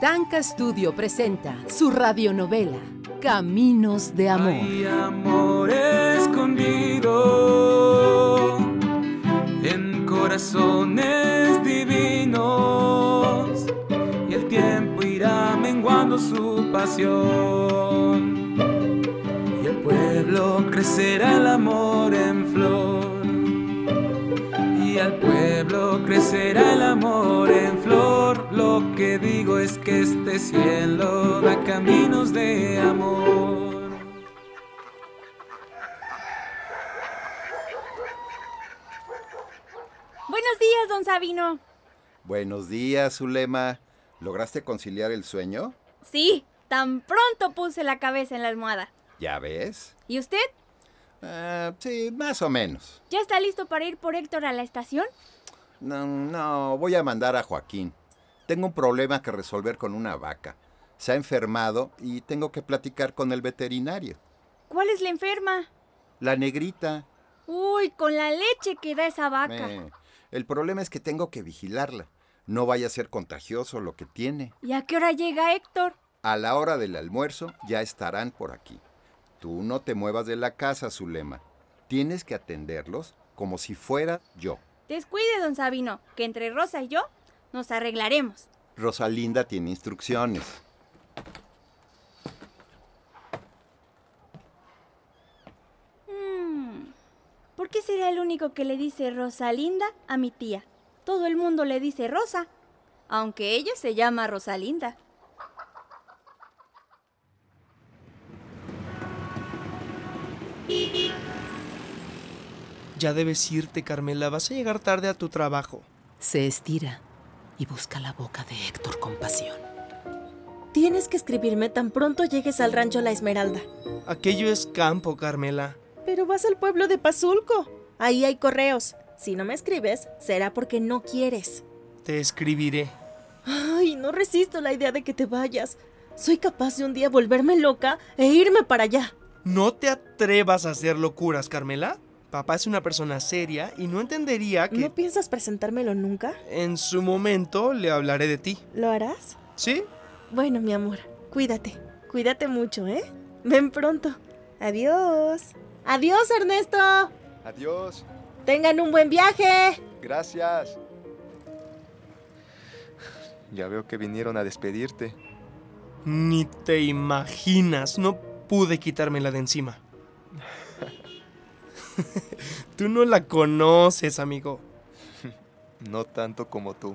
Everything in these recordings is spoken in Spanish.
Tanka Studio presenta su radionovela Caminos de Amor. Hay amor escondido en corazones divinos y el tiempo irá menguando su pasión y el pueblo crecerá el amor en flor y al pueblo crecerá el amor en flor. Lo que digo es que este cielo da caminos de amor. Buenos días, don Sabino. Buenos días, Zulema. ¿Lograste conciliar el sueño? Sí, tan pronto puse la cabeza en la almohada. ¿Ya ves? ¿Y usted? Ah, sí, más o menos. ¿Ya está listo para ir por Héctor a la estación? No, no, voy a mandar a Joaquín. Tengo un problema que resolver con una vaca. Se ha enfermado y tengo que platicar con el veterinario. ¿Cuál es la enferma? La negrita. Uy, con la leche que da esa vaca. Eh, el problema es que tengo que vigilarla. No vaya a ser contagioso lo que tiene. ¿Y a qué hora llega Héctor? A la hora del almuerzo ya estarán por aquí. Tú no te muevas de la casa, Zulema. Tienes que atenderlos como si fuera yo. Descuide, don Sabino, que entre Rosa y yo nos arreglaremos. Rosalinda tiene instrucciones. Hmm, ¿Por qué será el único que le dice Rosalinda a mi tía? Todo el mundo le dice Rosa, aunque ella se llama Rosalinda. Ya debes irte, Carmela. Vas a llegar tarde a tu trabajo. Se estira y busca la boca de Héctor con pasión. Tienes que escribirme tan pronto llegues al rancho La Esmeralda. Aquello es campo, Carmela. Pero vas al pueblo de Pazulco. Ahí hay correos. Si no me escribes, será porque no quieres. Te escribiré. Ay, no resisto la idea de que te vayas. Soy capaz de un día volverme loca e irme para allá. No te atrevas a hacer locuras, Carmela. Papá es una persona seria y no entendería que ¿No piensas presentármelo nunca? en su momento le hablaré de ti. ¿Lo harás? ¿Sí? Bueno, mi amor, cuídate. Cuídate mucho, ¿eh? Ven pronto. Adiós. Adiós, Ernesto. Adiós. Tengan un buen viaje. Gracias. Ya veo que vinieron a despedirte. Ni te imaginas. No pude quitármela de encima. Tú no la conoces, amigo. No tanto como tú.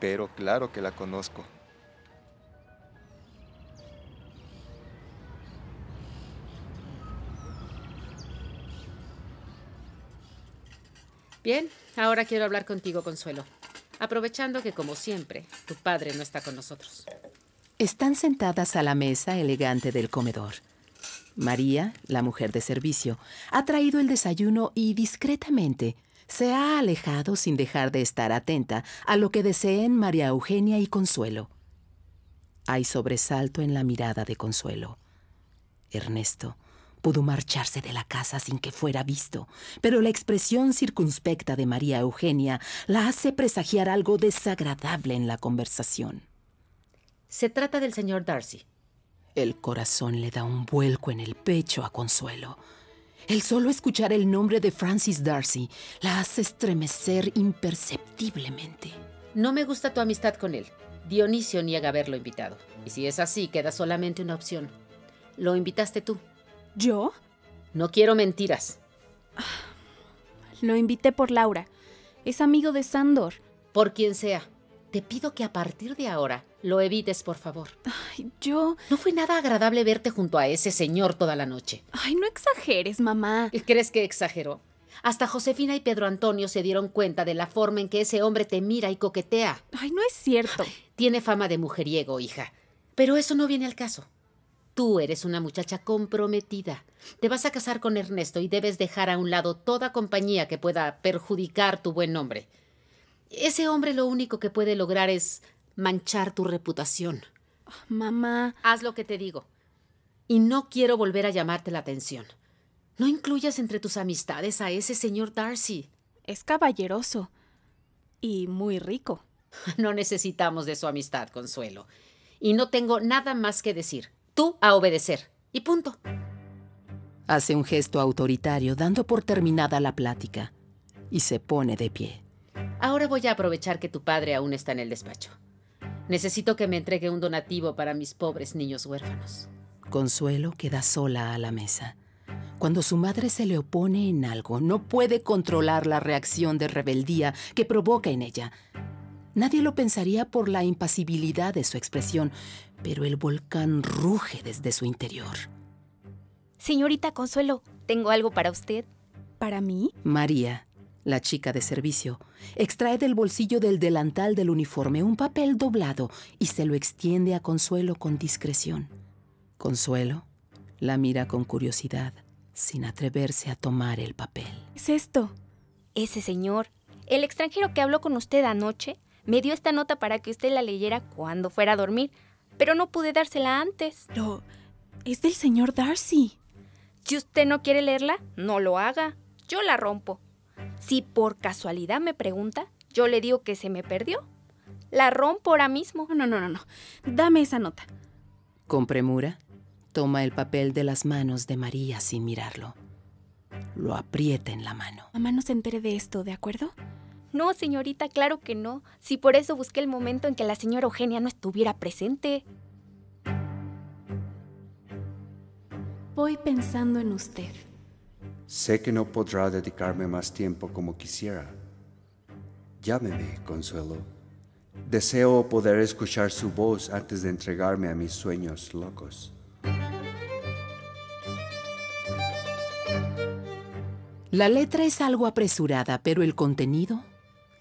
Pero claro que la conozco. Bien, ahora quiero hablar contigo, Consuelo. Aprovechando que, como siempre, tu padre no está con nosotros. Están sentadas a la mesa elegante del comedor. María, la mujer de servicio, ha traído el desayuno y discretamente se ha alejado sin dejar de estar atenta a lo que deseen María Eugenia y Consuelo. Hay sobresalto en la mirada de Consuelo. Ernesto pudo marcharse de la casa sin que fuera visto, pero la expresión circunspecta de María Eugenia la hace presagiar algo desagradable en la conversación. Se trata del señor Darcy. El corazón le da un vuelco en el pecho a Consuelo. El solo escuchar el nombre de Francis Darcy la hace estremecer imperceptiblemente. No me gusta tu amistad con él. Dionisio niega haberlo invitado. Y si es así, queda solamente una opción. Lo invitaste tú. ¿Yo? No quiero mentiras. Lo invité por Laura. Es amigo de Sandor. Por quien sea. Te pido que a partir de ahora lo evites, por favor. Ay, yo... No fue nada agradable verte junto a ese señor toda la noche. Ay, no exageres, mamá. ¿Crees que exageró? Hasta Josefina y Pedro Antonio se dieron cuenta de la forma en que ese hombre te mira y coquetea. Ay, no es cierto. Tiene fama de mujeriego, hija. Pero eso no viene al caso. Tú eres una muchacha comprometida. Te vas a casar con Ernesto y debes dejar a un lado toda compañía que pueda perjudicar tu buen nombre. Ese hombre lo único que puede lograr es manchar tu reputación. Mamá. Haz lo que te digo. Y no quiero volver a llamarte la atención. No incluyas entre tus amistades a ese señor Darcy. Es caballeroso. Y muy rico. No necesitamos de su amistad, Consuelo. Y no tengo nada más que decir. Tú a obedecer. Y punto. Hace un gesto autoritario, dando por terminada la plática, y se pone de pie. Ahora voy a aprovechar que tu padre aún está en el despacho. Necesito que me entregue un donativo para mis pobres niños huérfanos. Consuelo queda sola a la mesa. Cuando su madre se le opone en algo, no puede controlar la reacción de rebeldía que provoca en ella. Nadie lo pensaría por la impasibilidad de su expresión, pero el volcán ruge desde su interior. Señorita Consuelo, tengo algo para usted. ¿Para mí? María, la chica de servicio, extrae del bolsillo del delantal del uniforme un papel doblado y se lo extiende a Consuelo con discreción. Consuelo la mira con curiosidad, sin atreverse a tomar el papel. ¿Qué es esto? Ese señor, el extranjero que habló con usted anoche, me dio esta nota para que usted la leyera cuando fuera a dormir, pero no pude dársela antes. Lo... es del señor Darcy. Si usted no quiere leerla, no lo haga. Yo la rompo. Si por casualidad me pregunta, yo le digo que se me perdió. La rompo ahora mismo. No, no, no, no. Dame esa nota. Con premura, toma el papel de las manos de María sin mirarlo. Lo aprieta en la mano. Mamá no se entere de esto, ¿de acuerdo? No, señorita, claro que no. Si por eso busqué el momento en que la señora Eugenia no estuviera presente. Voy pensando en usted. Sé que no podrá dedicarme más tiempo como quisiera. Llámeme, Consuelo. Deseo poder escuchar su voz antes de entregarme a mis sueños locos. La letra es algo apresurada, pero el contenido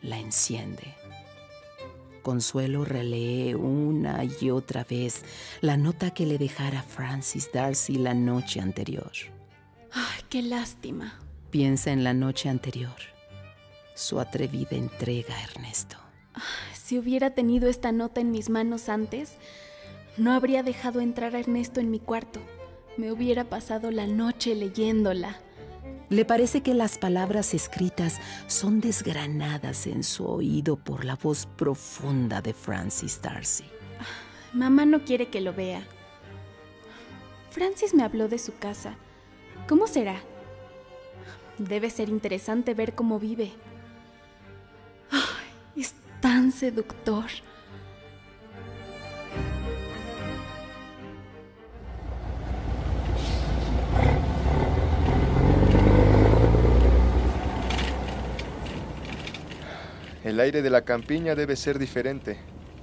la enciende. Consuelo relee una y otra vez la nota que le dejara Francis Darcy la noche anterior. Qué lástima. Piensa en la noche anterior, su atrevida entrega Ernesto. Si hubiera tenido esta nota en mis manos antes, no habría dejado entrar a Ernesto en mi cuarto. Me hubiera pasado la noche leyéndola. Le parece que las palabras escritas son desgranadas en su oído por la voz profunda de Francis Darcy. Mamá no quiere que lo vea. Francis me habló de su casa. ¿Cómo será? Debe ser interesante ver cómo vive. Ay, es tan seductor. El aire de la campiña debe ser diferente.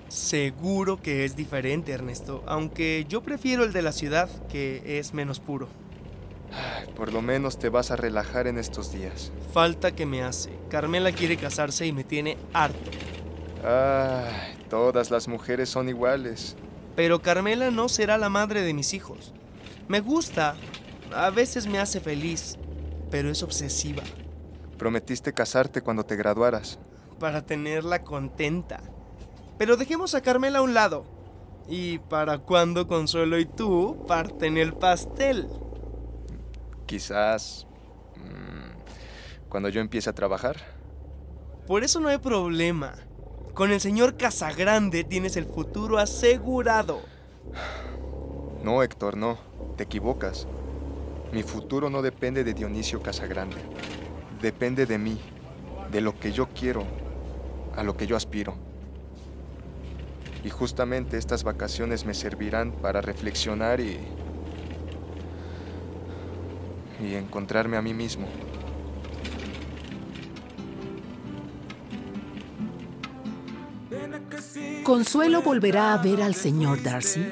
Seguro que es diferente, Ernesto, aunque yo prefiero el de la ciudad, que es menos puro. Por lo menos te vas a relajar en estos días. Falta que me hace. Carmela quiere casarse y me tiene harto. Ay, todas las mujeres son iguales. Pero Carmela no será la madre de mis hijos. Me gusta, a veces me hace feliz, pero es obsesiva. Prometiste casarte cuando te graduaras. Para tenerla contenta. Pero dejemos a Carmela a un lado. ¿Y para cuando Consuelo y tú parten el pastel? Quizás... mmm, cuando yo empiece a trabajar. Por eso no hay problema. Con el señor Casagrande tienes el futuro asegurado. No, Héctor, no. Te equivocas. Mi futuro no depende de Dionisio Casagrande. Depende de mí, de lo que yo quiero, a lo que yo aspiro. Y justamente estas vacaciones me servirán para reflexionar y... y encontrarme a mí mismo. ¿Consuelo volverá a ver al señor Darcy?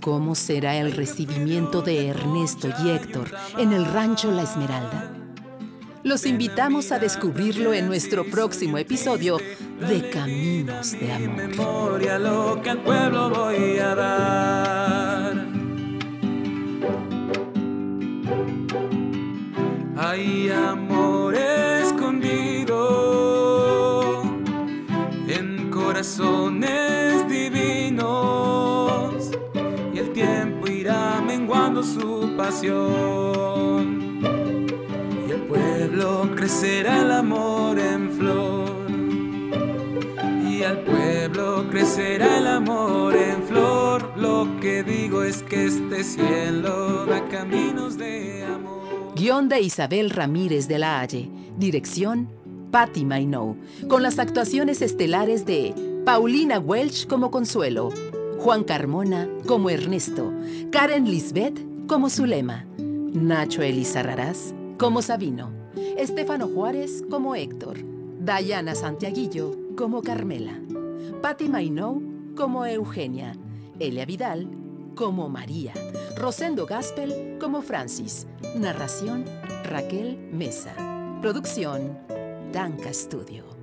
¿Cómo será el recibimiento de Ernesto y Héctor en el rancho La Esmeralda? Los invitamos a descubrirlo en nuestro próximo episodio de Caminos de Amor. memoria lo que al pueblo voy a dar. Hay amor escondido en corazones divinos y el tiempo irá menguando su pasión y el pueblo crecerá el amor en flor y al será el amor en flor. Lo que digo es que este cielo da caminos de. Guión de Isabel Ramírez de la Halle. Dirección, Patty Mainow. Con las actuaciones estelares de Paulina Welch como Consuelo, Juan Carmona como Ernesto, Karen Lisbeth como Zulema, Nacho Elizarrarás como Sabino, Estefano Juárez como Héctor, Dayana Santiaguillo como Carmela, Patty Mainow como Eugenia, Elia Vidal como María, Rosendo Gaspel como Francis, narración Raquel Mesa, producción Danca Studio.